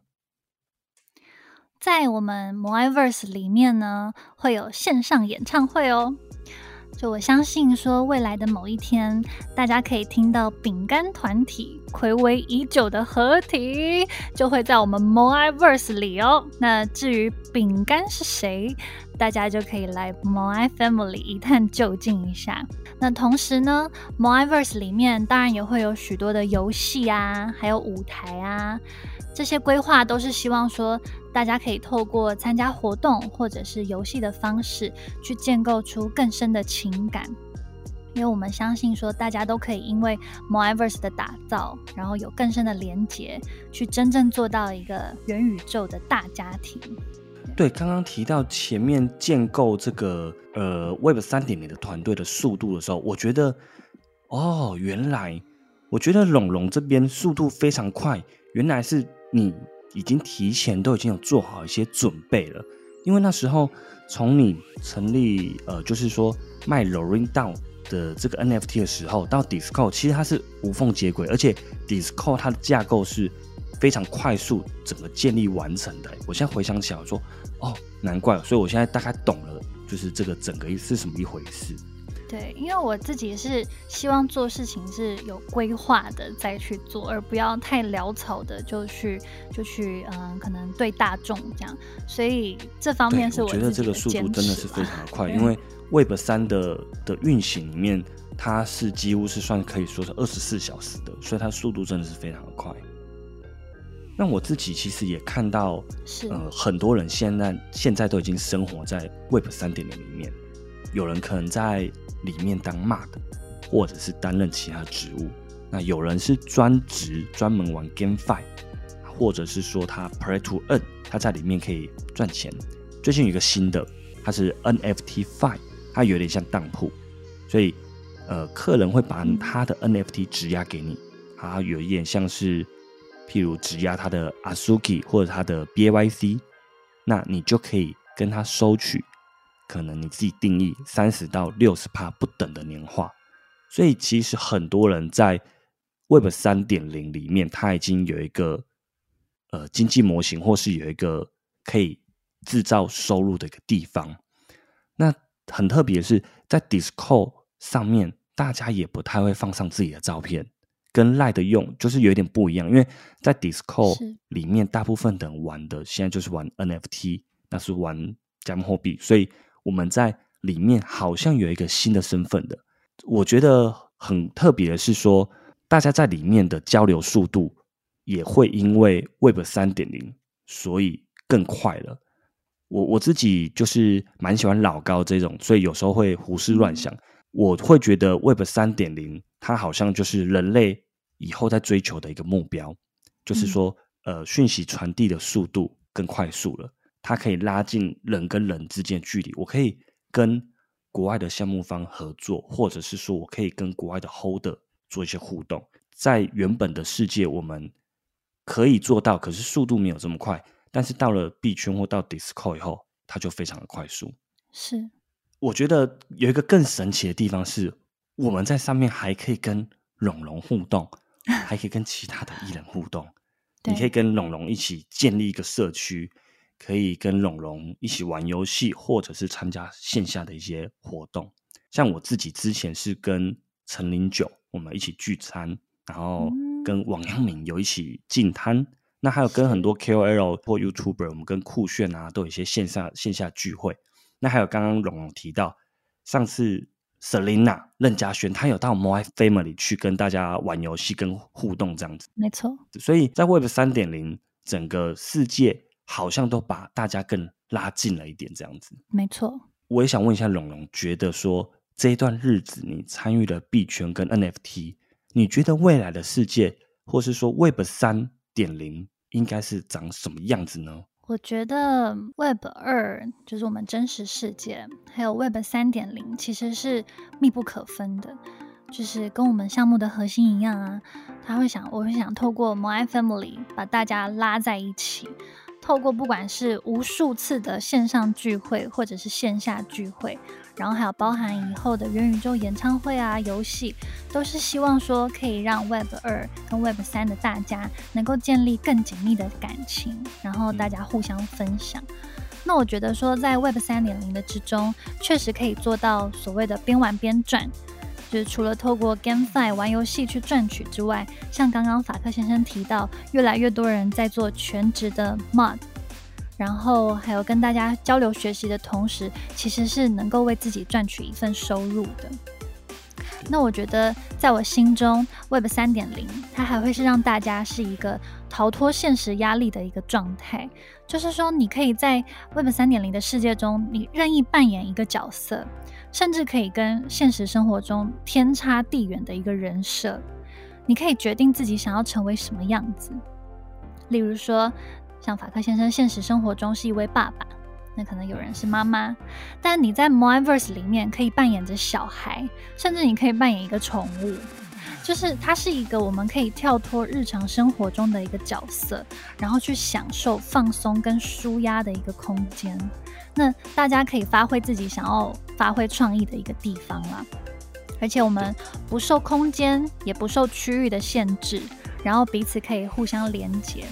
在我们 Moiverse 里面呢，会有线上演唱会哦。就我相信说，未来的某一天，大家可以听到饼干团体暌违已久的合体，就会在我们 Moiverse 里哦。那至于饼干是谁，大家就可以来 Moi Family 一探究竟一下。那同时呢，Moiverse 里面当然也会有许多的游戏啊，还有舞台啊。这些规划都是希望说，大家可以透过参加活动或者是游戏的方式，去建构出更深的情感。因为我们相信说，大家都可以因为 Moiverse 的打造，然后有更深的连接，去真正做到一个元宇宙的大家庭。对，刚刚提到前面建构这个呃 Web 三点零的团队的速度的时候，我觉得，哦，原来我觉得龙龙这边速度非常快，原来是。你已经提前都已经有做好一些准备了，因为那时候从你成立呃，就是说卖 Loring Down 的这个 NFT 的时候，到 Discord，其实它是无缝接轨，而且 Discord 它的架构是非常快速整个建立完成的。我现在回想起来，我说哦，难怪，所以我现在大概懂了，就是这个整个是什么一回事。对，因为我自己是希望做事情是有规划的再去做，而不要太潦草的就去就去嗯，可能对大众这样。所以这方面是我觉得这个速度真的是非常的快，因为 Web 三的的运行里面，它是几乎是算可以说是二十四小时的，所以它速度真的是非常的快。那我自己其实也看到，是呃，很多人现在现在都已经生活在 Web 三点零里面，有人可能在。里面当 m 的，或者是担任其他职务。那有人是专职专门玩 GameFi，或者是说他 Play to Earn，他在里面可以赚钱。最近有一个新的，它是 NFT Fi，它有点像当铺，所以呃，客人会把他的 NFT 质押给你，它有一点像是，譬如质押他的 Asuki 或者他的 BYC，那你就可以跟他收取，可能你自己定义三十到六十帕不等的年化。所以其实很多人在 Web 三点零里面，它已经有一个呃经济模型，或是有一个可以制造收入的一个地方。那很特别是在 Discord 上面，大家也不太会放上自己的照片，跟赖的用就是有点不一样。因为在 Discord 里面，大部分的人玩的现在就是玩 NFT，那是玩加密货币，所以我们在里面好像有一个新的身份的。我觉得很特别的是说，大家在里面的交流速度也会因为 Web 三点零，所以更快了。我我自己就是蛮喜欢老高这种，所以有时候会胡思乱想。我会觉得 Web 三点零，它好像就是人类以后在追求的一个目标，就是说，呃，讯息传递的速度更快速了，它可以拉近人跟人之间的距离。我可以跟国外的项目方合作，或者是说我可以跟国外的 Holder 做一些互动。在原本的世界，我们可以做到，可是速度没有这么快。但是到了币圈或到 Discord 以后，它就非常的快速。是，我觉得有一个更神奇的地方是，我们在上面还可以跟龙龙互动，还可以跟其他的艺人互动。你可以跟龙龙一起建立一个社区，可以跟龙龙一起玩游戏，或者是参加线下的一些活动。像我自己之前是跟陈零九我们一起聚餐，然后跟王阳明有一起进摊。那还有跟很多 KOL 或 YouTuber，我们跟酷炫啊都有一些线上线下聚会。那还有刚刚龙龙提到，上次 Selina 任嘉轩，他有到 My Family 去跟大家玩游戏跟互动这样子。没错。所以在 Web 三点零，整个世界好像都把大家更拉近了一点这样子。没错。我也想问一下龙龙，觉得说这一段日子你参与了币圈跟 NFT，你觉得未来的世界，或是说 Web 三？点零应该是长什么样子呢？我觉得 Web 二就是我们真实世界，还有 Web 三点零其实是密不可分的，就是跟我们项目的核心一样啊。他会想，我会想透过 My Family 把大家拉在一起。透过不管是无数次的线上聚会，或者是线下聚会，然后还有包含以后的元宇宙演唱会啊、游戏，都是希望说可以让 Web 二跟 Web 三的大家能够建立更紧密的感情，然后大家互相分享。那我觉得说，在 Web 三点零的之中，确实可以做到所谓的边玩边赚。就是除了透过 GameFi 玩游戏去赚取之外，像刚刚法克先生提到，越来越多人在做全职的 Mod，然后还有跟大家交流学习的同时，其实是能够为自己赚取一份收入的。那我觉得，在我心中，Web 三点零它还会是让大家是一个逃脱现实压力的一个状态，就是说，你可以在 Web 三点零的世界中，你任意扮演一个角色。甚至可以跟现实生活中天差地远的一个人设，你可以决定自己想要成为什么样子。例如说，像法克先生现实生活中是一位爸爸，那可能有人是妈妈，但你在 Myverse 里面可以扮演着小孩，甚至你可以扮演一个宠物，就是它是一个我们可以跳脱日常生活中的一个角色，然后去享受放松跟舒压的一个空间。那大家可以发挥自己想要发挥创意的一个地方啦，而且我们不受空间也不受区域的限制，然后彼此可以互相连接。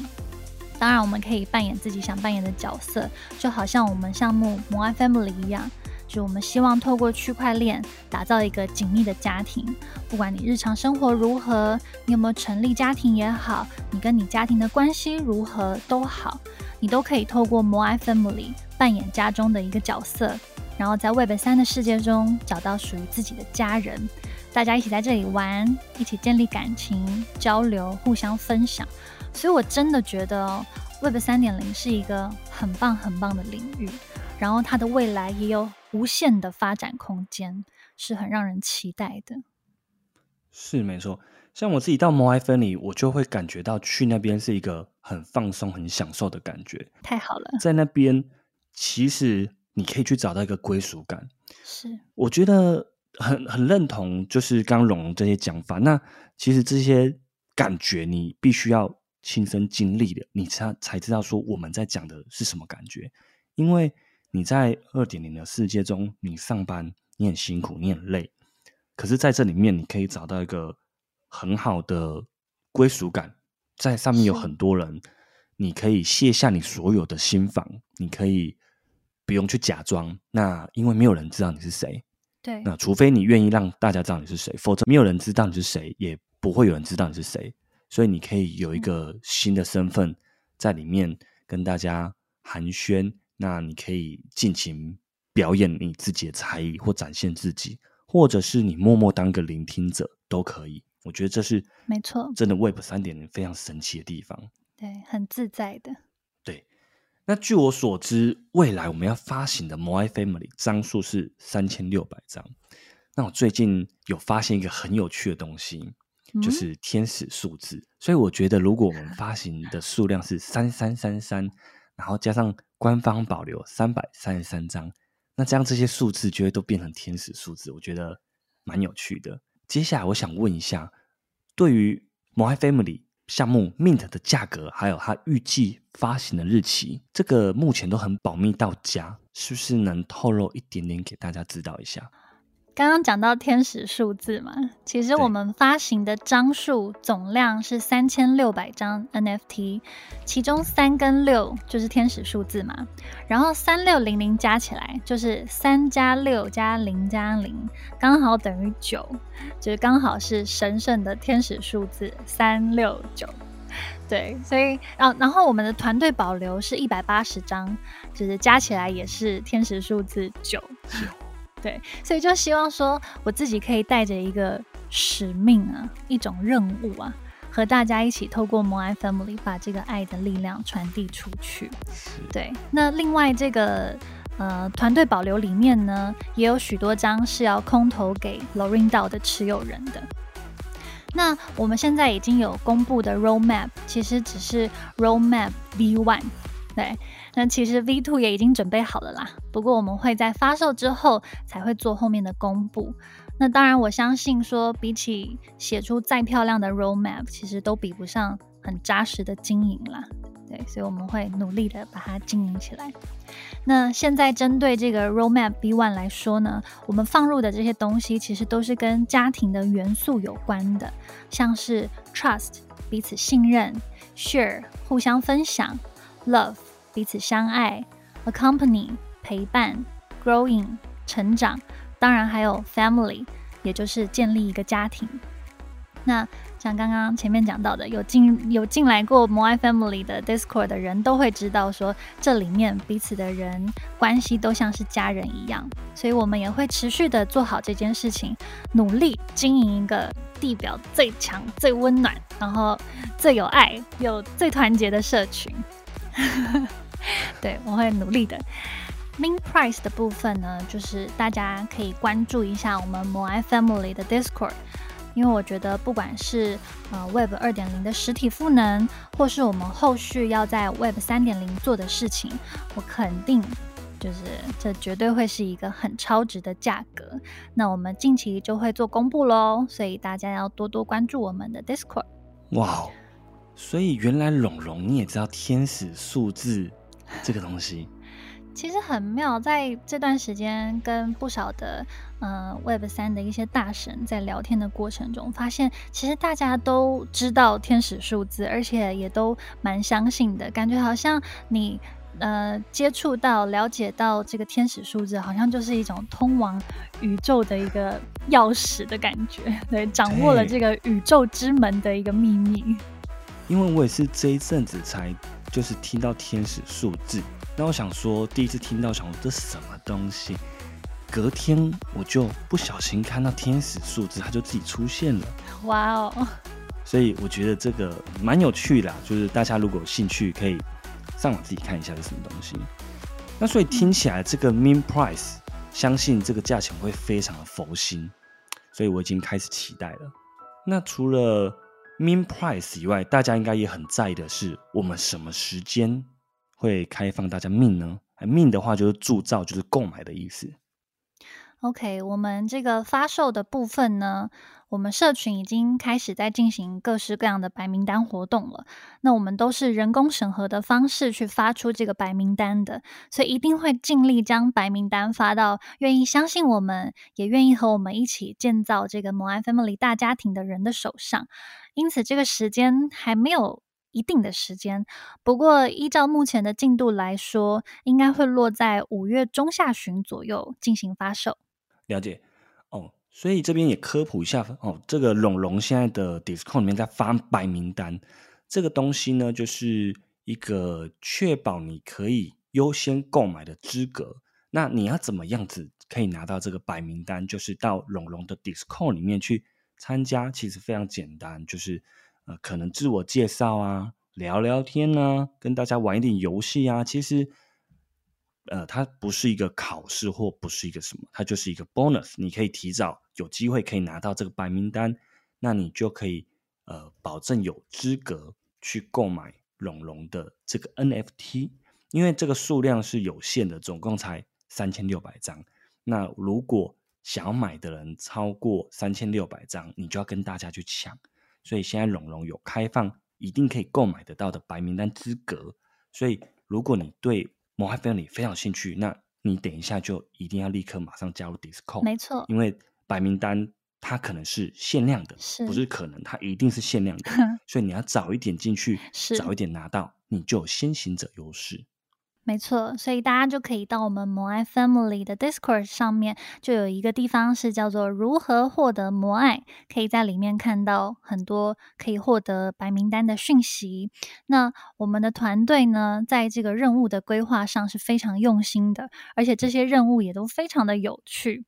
当然，我们可以扮演自己想扮演的角色，就好像我们项目摩爱 Family 一样，就我们希望透过区块链打造一个紧密的家庭。不管你日常生活如何，你有没有成立家庭也好，你跟你家庭的关系如何都好，你都可以透过摩爱 Family。扮演家中的一个角色，然后在 Web 三的世界中找到属于自己的家人，大家一起在这里玩，一起建立感情、交流、互相分享。所以我真的觉得 Web 三点零是一个很棒很棒的领域，然后它的未来也有无限的发展空间，是很让人期待的。是没错，像我自己到摩埃芬里，我就会感觉到去那边是一个很放松、很享受的感觉。太好了，在那边。其实你可以去找到一个归属感，是我觉得很很认同，就是刚龙这些讲法。那其实这些感觉你必须要亲身经历的，你才才知道说我们在讲的是什么感觉。因为你在二点零的世界中，你上班你很辛苦，你很累，可是在这里面你可以找到一个很好的归属感，在上面有很多人，你可以卸下你所有的心防，你可以不用去假装。那因为没有人知道你是谁。对，那除非你愿意让大家知道你是谁，否则没有人知道你是谁，也不会有人知道你是谁。所以你可以有一个新的身份在里面跟大家寒暄，那你可以尽情表演你自己的才艺或展现自己，或者是你默默当个聆听者都可以。我觉得这是没错，真的 Web 三点零非常神奇的地方。对，很自在的。那据我所知，未来我们要发行的 Moai Family 张数是三千六百张。那我最近有发现一个很有趣的东西，就是天使数字。所以我觉得，如果我们发行的数量是三三三三，然后加上官方保留三百三十三张，那这样这些数字就会都变成天使数字。我觉得蛮有趣的。接下来我想问一下，对于 Moai Family。项目 Mint 的价格，还有它预计发行的日期，这个目前都很保密到家，是不是能透露一点点给大家知道一下？刚刚讲到天使数字嘛，其实我们发行的张数总量是三千六百张 NFT，其中三跟六就是天使数字嘛，然后三六零零加起来就是三加六加零加零，刚好等于九，就是刚好是神圣的天使数字三六九。对，所以然后然后我们的团队保留是一百八十张，就是加起来也是天使数字九。对，所以就希望说，我自己可以带着一个使命啊，一种任务啊，和大家一起透过摩爱 Family 把这个爱的力量传递出去。对，那另外这个呃团队保留里面呢，也有许多张是要空投给 Lorin 道的持有人的。那我们现在已经有公布的 Roadmap，其实只是 Roadmap V One。对，那其实 V Two 也已经准备好了啦。不过我们会在发售之后才会做后面的公布。那当然，我相信说，比起写出再漂亮的 Roadmap，其实都比不上很扎实的经营啦。对，所以我们会努力的把它经营起来。那现在针对这个 Roadmap B One 来说呢，我们放入的这些东西其实都是跟家庭的元素有关的，像是 Trust 彼此信任，Share 互相分享，Love。彼此相爱，accompany 陪伴，growing 成长，当然还有 family，也就是建立一个家庭。那像刚刚前面讲到的，有进有进来过 My Family 的 Discord 的人都会知道，说这里面彼此的人关系都像是家人一样，所以我们也会持续的做好这件事情，努力经营一个地表最强、最温暖，然后最有爱、有最团结的社群。对，我会努力的。Min price 的部分呢，就是大家可以关注一下我们 MOI Family 的 Discord，因为我觉得不管是呃 Web 二点零的实体赋能，或是我们后续要在 Web 三点零做的事情，我肯定就是这绝对会是一个很超值的价格。那我们近期就会做公布喽，所以大家要多多关注我们的 Discord。哇，所以原来龙龙你也知道天使数字。这个东西其实很妙，在这段时间跟不少的呃 Web 三的一些大神在聊天的过程中，发现其实大家都知道天使数字，而且也都蛮相信的，感觉好像你呃接触到、了解到这个天使数字，好像就是一种通往宇宙的一个钥匙的感觉，对，掌握了这个宇宙之门的一个秘密。因为我也是这一阵子才。就是听到天使数字，那我想说，第一次听到，想说这什么东西？隔天我就不小心看到天使数字，它就自己出现了。哇哦！所以我觉得这个蛮有趣的，就是大家如果有兴趣，可以上网自己看一下是什么东西。那所以听起来这个 mean price，相信这个价钱会非常的佛心，所以我已经开始期待了。那除了 Mean price 以外，大家应该也很在意的是，我们什么时间会开放大家 Mean 呢？Mean 的话就是铸造，就是购买的意思。OK，我们这个发售的部分呢，我们社群已经开始在进行各式各样的白名单活动了。那我们都是人工审核的方式去发出这个白名单的，所以一定会尽力将白名单发到愿意相信我们，也愿意和我们一起建造这个摩爱 Family 大家庭的人的手上。因此，这个时间还没有一定的时间。不过，依照目前的进度来说，应该会落在五月中下旬左右进行发售。了解。所以这边也科普一下哦，这个龙龙现在的 Discord 里面在发白名单，这个东西呢，就是一个确保你可以优先购买的资格。那你要怎么样子可以拿到这个白名单？就是到龙龙的 Discord 里面去参加，其实非常简单，就是呃，可能自我介绍啊，聊聊天啊，跟大家玩一点游戏啊，其实。呃，它不是一个考试或不是一个什么，它就是一个 bonus。你可以提早有机会可以拿到这个白名单，那你就可以呃保证有资格去购买龙龙的这个 NFT，因为这个数量是有限的，总共才三千六百张。那如果想要买的人超过三千六百张，你就要跟大家去抢。所以现在龙龙有开放一定可以购买得到的白名单资格，所以如果你对摩海 family 非常有兴趣，那你等一下就一定要立刻马上加入 Discord，没错，因为白名单它可能是限量的，不是可能，它一定是限量的，所以你要早一点进去，早一点拿到，你就有先行者优势。没错，所以大家就可以到我们摩爱 Family 的 Discord 上面，就有一个地方是叫做“如何获得摩爱”，可以在里面看到很多可以获得白名单的讯息。那我们的团队呢，在这个任务的规划上是非常用心的，而且这些任务也都非常的有趣。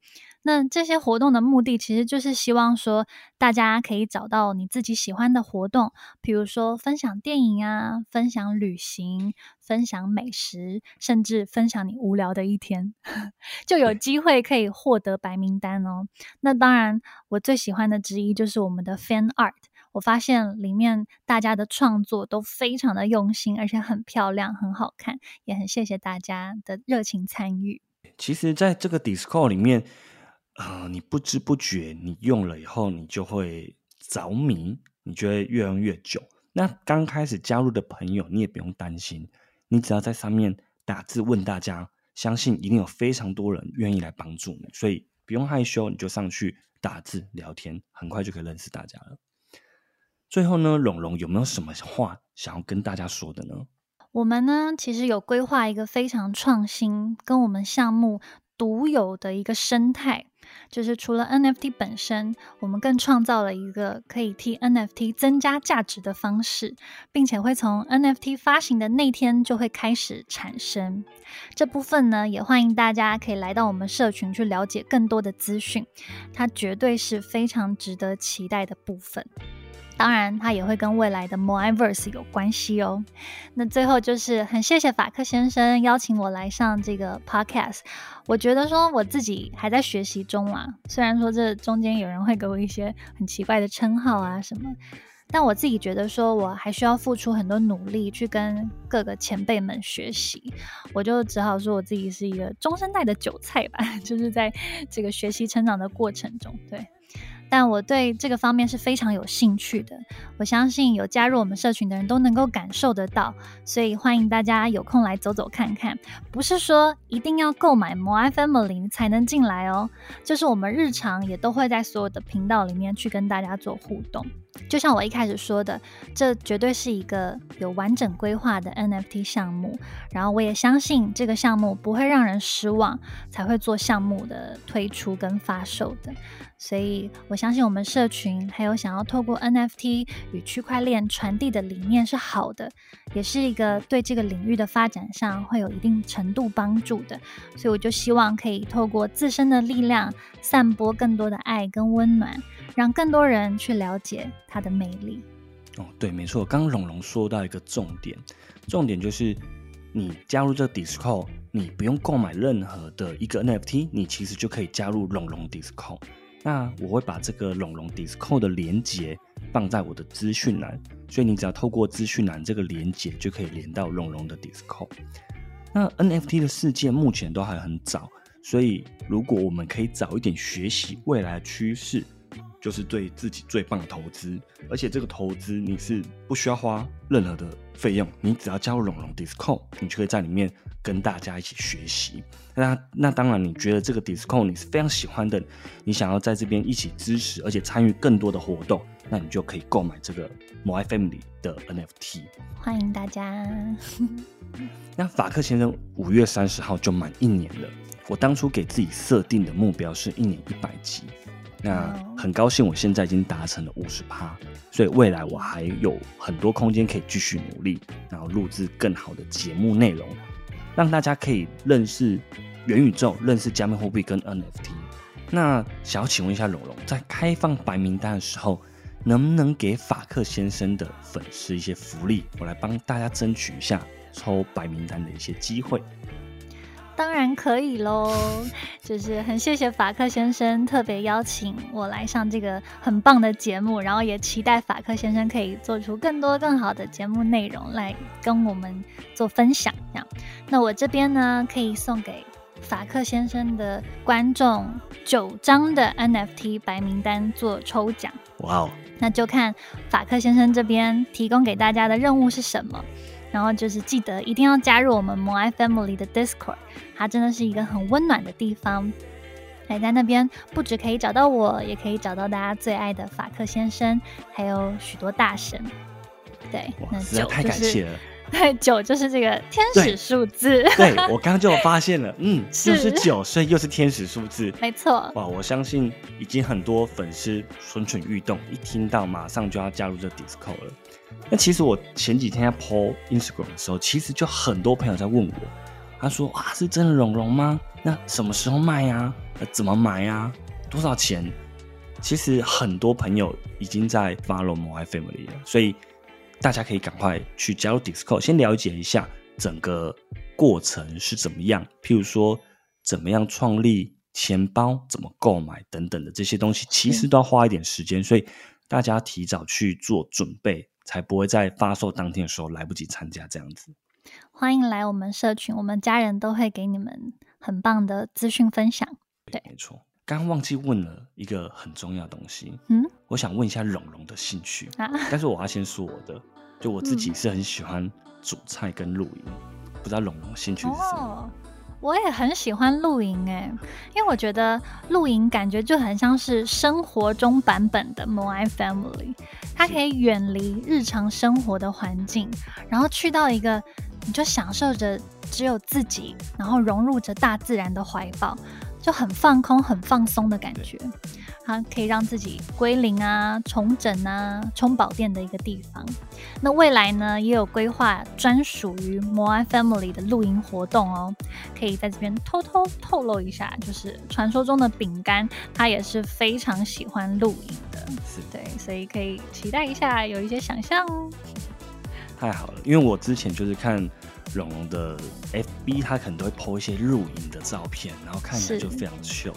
那这些活动的目的，其实就是希望说，大家可以找到你自己喜欢的活动，比如说分享电影啊，分享旅行，分享美食，甚至分享你无聊的一天，就有机会可以获得白名单哦。那当然，我最喜欢的之一就是我们的 Fan Art，我发现里面大家的创作都非常的用心，而且很漂亮，很好看，也很谢谢大家的热情参与。其实，在这个 Discord 里面。啊，你不知不觉你用了以后，你就会着迷，你就会越用越久。那刚开始加入的朋友，你也不用担心，你只要在上面打字问大家，相信一定有非常多人愿意来帮助你，所以不用害羞，你就上去打字聊天，很快就可以认识大家了。最后呢，龙龙有没有什么话想要跟大家说的呢？我们呢，其实有规划一个非常创新，跟我们项目独有的一个生态。就是除了 NFT 本身，我们更创造了一个可以替 NFT 增加价值的方式，并且会从 NFT 发行的那天就会开始产生。这部分呢，也欢迎大家可以来到我们社群去了解更多的资讯，它绝对是非常值得期待的部分。当然，它也会跟未来的 Moiverse 有关系哦。那最后就是很谢谢法克先生邀请我来上这个 Podcast。我觉得说我自己还在学习中啊，虽然说这中间有人会给我一些很奇怪的称号啊什么，但我自己觉得说我还需要付出很多努力去跟各个前辈们学习。我就只好说我自己是一个中生代的韭菜吧，就是在这个学习成长的过程中，对。但我对这个方面是非常有兴趣的，我相信有加入我们社群的人都能够感受得到，所以欢迎大家有空来走走看看。不是说一定要购买摩爱 Family 才能进来哦，就是我们日常也都会在所有的频道里面去跟大家做互动。就像我一开始说的，这绝对是一个有完整规划的 NFT 项目，然后我也相信这个项目不会让人失望，才会做项目的推出跟发售的。所以我相信我们社群还有想要透过 NFT 与区块链传递的理念是好的，也是一个对这个领域的发展上会有一定程度帮助的。所以我就希望可以透过自身的力量，散播更多的爱跟温暖，让更多人去了解它的魅力。哦，对，没错，刚刚龙龙说到一个重点，重点就是你加入这个 Discord，你不用购买任何的一个 NFT，你其实就可以加入龙龙 Discord。那我会把这个龙龙 Discord 的连接放在我的资讯栏，所以你只要透过资讯栏这个连接就可以连到龙龙的 Discord。那 NFT 的世界目前都还很早，所以如果我们可以早一点学习未来的趋势，就是对自己最棒的投资，而且这个投资你是不需要花任何的费用，你只要加入龙龙 Discord，你就可以在里面跟大家一起学习。那那当然，你觉得这个 Discord 你是非常喜欢的，你想要在这边一起支持，而且参与更多的活动，那你就可以购买这个 My Family 的 NFT。欢迎大家。那法克先生五月三十号就满一年了。我当初给自己设定的目标是一年一百集，那很高兴我现在已经达成了五十趴，所以未来我还有很多空间可以继续努力，然后录制更好的节目内容，让大家可以认识元宇宙、认识加密货币跟 NFT。那想要请问一下龙龙，在开放白名单的时候，能不能给法克先生的粉丝一些福利？我来帮大家争取一下抽白名单的一些机会。当然可以喽，就是很谢谢法克先生特别邀请我来上这个很棒的节目，然后也期待法克先生可以做出更多更好的节目内容来跟我们做分享。这样，那我这边呢可以送给法克先生的观众九张的 NFT 白名单做抽奖。哇哦，那就看法克先生这边提供给大家的任务是什么。然后就是记得一定要加入我们摩爱 Family 的 Discord，它真的是一个很温暖的地方。哎，在那边不止可以找到我，也可以找到大家最爱的法克先生，还有许多大神。对，那实在太感谢了。对，九就是这个天使数字。对我刚刚就发现了，嗯，又是九，所以又是天使数字。没错。哇，我相信已经很多粉丝蠢蠢欲动，一听到马上就要加入这 Discord 了。那其实我前几天在 po Instagram 的时候，其实就很多朋友在问我，他说：“哇，是真的绒绒吗？那什么时候卖呀？怎么买呀？多少钱？”其实很多朋友已经在 follow My Family 了，所以大家可以赶快去加入 Discord，先了解一下整个过程是怎么样。譬如说，怎么样创立钱包，怎么购买等等的这些东西，其实都要花一点时间，所以大家提早去做准备。才不会在发售当天的时候来不及参加这样子。欢迎来我们社群，我们家人都会给你们很棒的资讯分享。对，没错。刚刚忘记问了一个很重要的东西，嗯，我想问一下蓉蓉的兴趣啊，但是我要先说我的，就我自己是很喜欢煮菜跟露营，不知道蓉蓉兴趣是什么？我也很喜欢露营哎，因为我觉得露营感觉就很像是生活中版本的 moi Family，它可以远离日常生活的环境，然后去到一个你就享受着只有自己，然后融入着大自然的怀抱，就很放空、很放松的感觉。它可以让自己归零啊、重整啊、充饱电的一个地方。那未来呢，也有规划专属于摩安 Family 的露营活动哦。可以在这边偷偷透露一下，就是传说中的饼干，他也是非常喜欢露营的。是对，所以可以期待一下，有一些想象。太好了，因为我之前就是看蓉蓉的 FB，他可能都会 po 一些露营的照片，然后看起来就非常秀。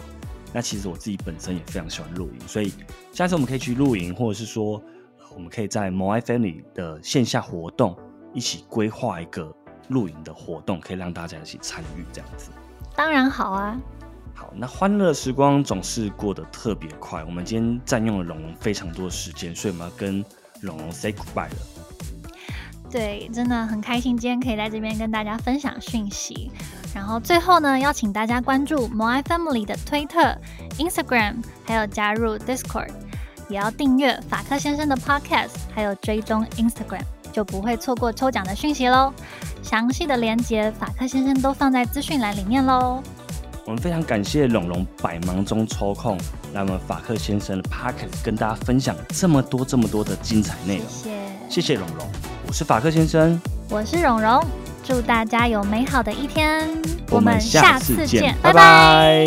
那其实我自己本身也非常喜欢露营，所以下次我们可以去露营，或者是说，我们可以在 My Family 的线下活动一起规划一个露营的活动，可以让大家一起参与这样子。当然好啊。好，那欢乐时光总是过得特别快，我们今天占用了龙龙非常多的时间，所以我们要跟龙龙 say goodbye 了。对，真的很开心今天可以在这边跟大家分享讯息。然后最后呢，邀请大家关注 My Family 的推特、Instagram，还有加入 Discord，也要订阅法克先生的 Podcast，还有追踪 Instagram，就不会错过抽奖的讯息喽。详细的链接，法克先生都放在资讯栏里面喽。我们非常感谢龙龙百忙中抽空来我们法克先生的 Podcast 跟大家分享这么多这么多的精彩内容。谢谢，谢谢龙龙，我是法克先生，我是蓉蓉。祝大家有美好的一天，我们下次见，拜拜。